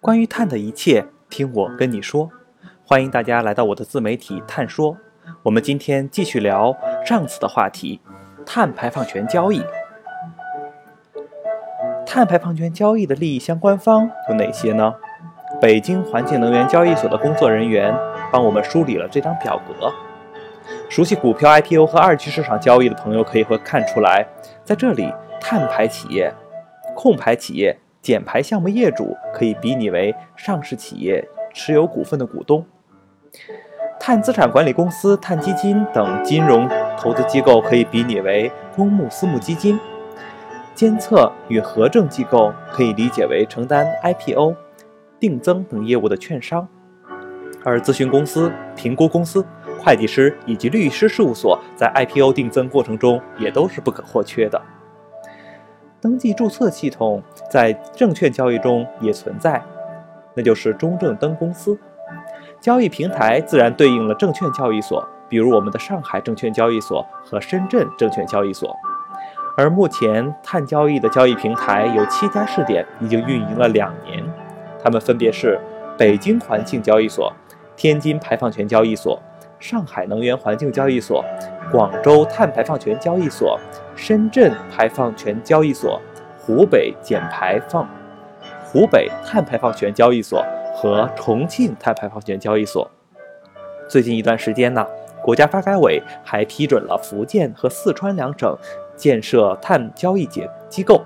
关于碳的一切，听我跟你说。欢迎大家来到我的自媒体“碳说”。我们今天继续聊上次的话题：碳排放权交易。碳排放权交易的利益相关方有哪些呢？北京环境能源交易所的工作人员帮我们梳理了这张表格。熟悉股票 IPO 和二级市场交易的朋友可以会看出来，在这里，碳排企业、控排企业、减排项目业主可以比拟为上市企业持有股份的股东；碳资产管理公司、碳基金等金融投资机构可以比拟为公募私募基金；监测与核证机构可以理解为承担 IPO、定增等业务的券商；而咨询公司、评估公司。会计师以及律师事务所在 IPO 定增过程中也都是不可或缺的。登记注册系统在证券交易中也存在，那就是中证登公司。交易平台自然对应了证券交易所，比如我们的上海证券交易所和深圳证券交易所。而目前碳交易的交易平台有七家试点，已经运营了两年，它们分别是北京环境交易所、天津排放权交易所。上海能源环境交易所、广州碳排放权交易所、深圳排放权交易所、湖北减排放、湖北碳排放权交易所和重庆碳排放权交易所。最近一段时间呢，国家发改委还批准了福建和四川两省建设碳交易结机构。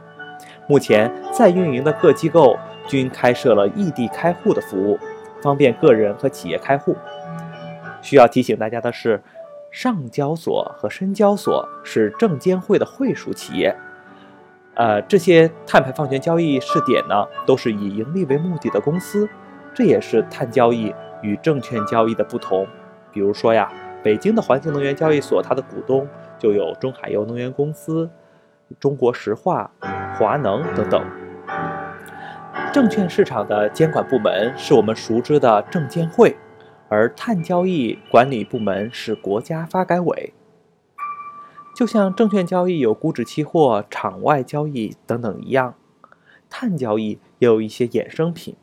目前在运营的各机构均开设了异地开户的服务，方便个人和企业开户。需要提醒大家的是，上交所和深交所是证监会的会属企业。呃，这些碳排放权交易试点呢，都是以盈利为目的的公司，这也是碳交易与证券交易的不同。比如说呀，北京的环境能源交易所，它的股东就有中海油能源公司、中国石化、华能等等。证券市场的监管部门是我们熟知的证监会。而碳交易管理部门是国家发改委。就像证券交易有股指期货、场外交易等等一样，碳交易也有一些衍生品，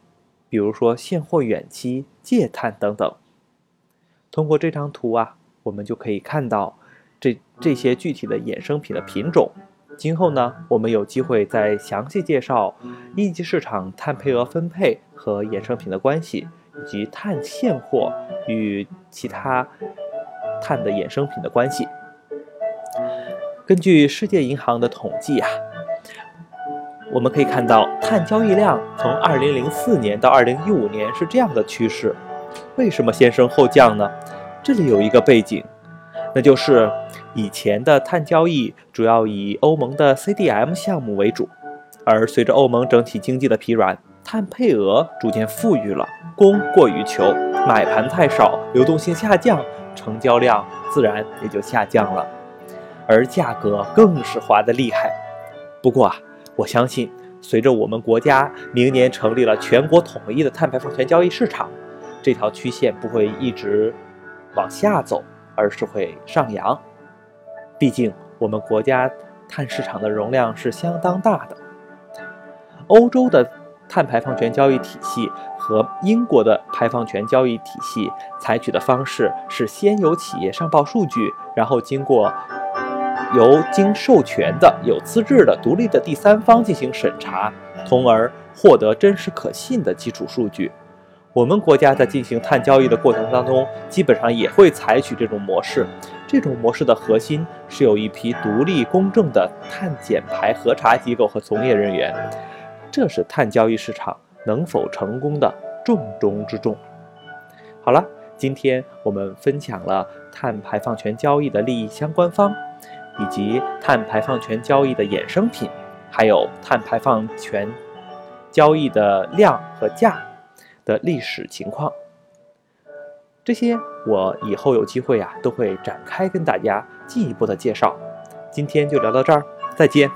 比如说现货远期、借碳等等。通过这张图啊，我们就可以看到这这些具体的衍生品的品种。今后呢，我们有机会再详细介绍一级市场碳配额分配和衍生品的关系。以及碳现货与其他碳的衍生品的关系。根据世界银行的统计啊，我们可以看到碳交易量从2004年到2015年是这样的趋势。为什么先升后降呢？这里有一个背景，那就是以前的碳交易主要以欧盟的 CDM 项目为主，而随着欧盟整体经济的疲软。碳配额逐渐富裕了，供过于求，买盘太少，流动性下降，成交量自然也就下降了，而价格更是滑得厉害。不过啊，我相信随着我们国家明年成立了全国统一的碳排放权交易市场，这条曲线不会一直往下走，而是会上扬。毕竟我们国家碳市场的容量是相当大的，欧洲的。碳排放权交易体系和英国的排放权交易体系采取的方式是先由企业上报数据，然后经过由经授权的有资质的独立的第三方进行审查，从而获得真实可信的基础数据。我们国家在进行碳交易的过程当中，基本上也会采取这种模式。这种模式的核心是有一批独立公正的碳减排核查机构和从业人员。这是碳交易市场能否成功的重中之重。好了，今天我们分享了碳排放权交易的利益相关方，以及碳排放权交易的衍生品，还有碳排放权交易的量和价的历史情况。这些我以后有机会啊，都会展开跟大家进一步的介绍。今天就聊到这儿，再见。